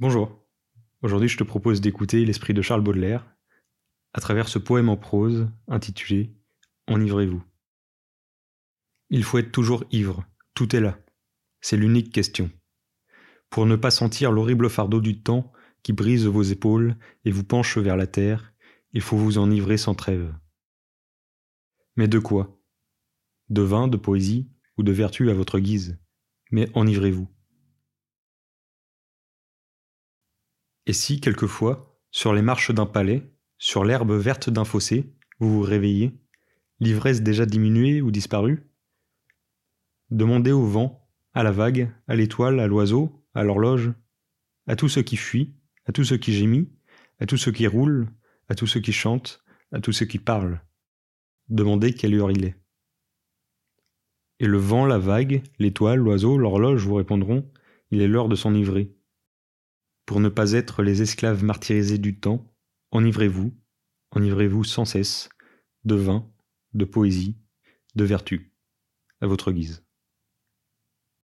Bonjour. Aujourd'hui, je te propose d'écouter l'esprit de Charles Baudelaire à travers ce poème en prose intitulé Enivrez-vous. Il faut être toujours ivre, tout est là. C'est l'unique question. Pour ne pas sentir l'horrible fardeau du temps qui brise vos épaules et vous penche vers la terre, il faut vous enivrer sans trêve. Mais de quoi? De vin, de poésie ou de vertu à votre guise? Mais enivrez-vous. Et si, quelquefois, sur les marches d'un palais, sur l'herbe verte d'un fossé, vous vous réveillez, l'ivresse déjà diminuée ou disparue? Demandez au vent, à la vague, à l'étoile, à l'oiseau, à l'horloge, à tout ce qui fuit, à tout ce qui gémit, à tout ce qui roule, à tout ce qui chante, à tout ce qui parle. Demandez quelle heure il est. Et le vent, la vague, l'étoile, l'oiseau, l'horloge vous répondront Il est l'heure de s'enivrer. Pour ne pas être les esclaves martyrisés du temps, enivrez-vous, enivrez-vous sans cesse, de vin, de poésie, de vertu, à votre guise.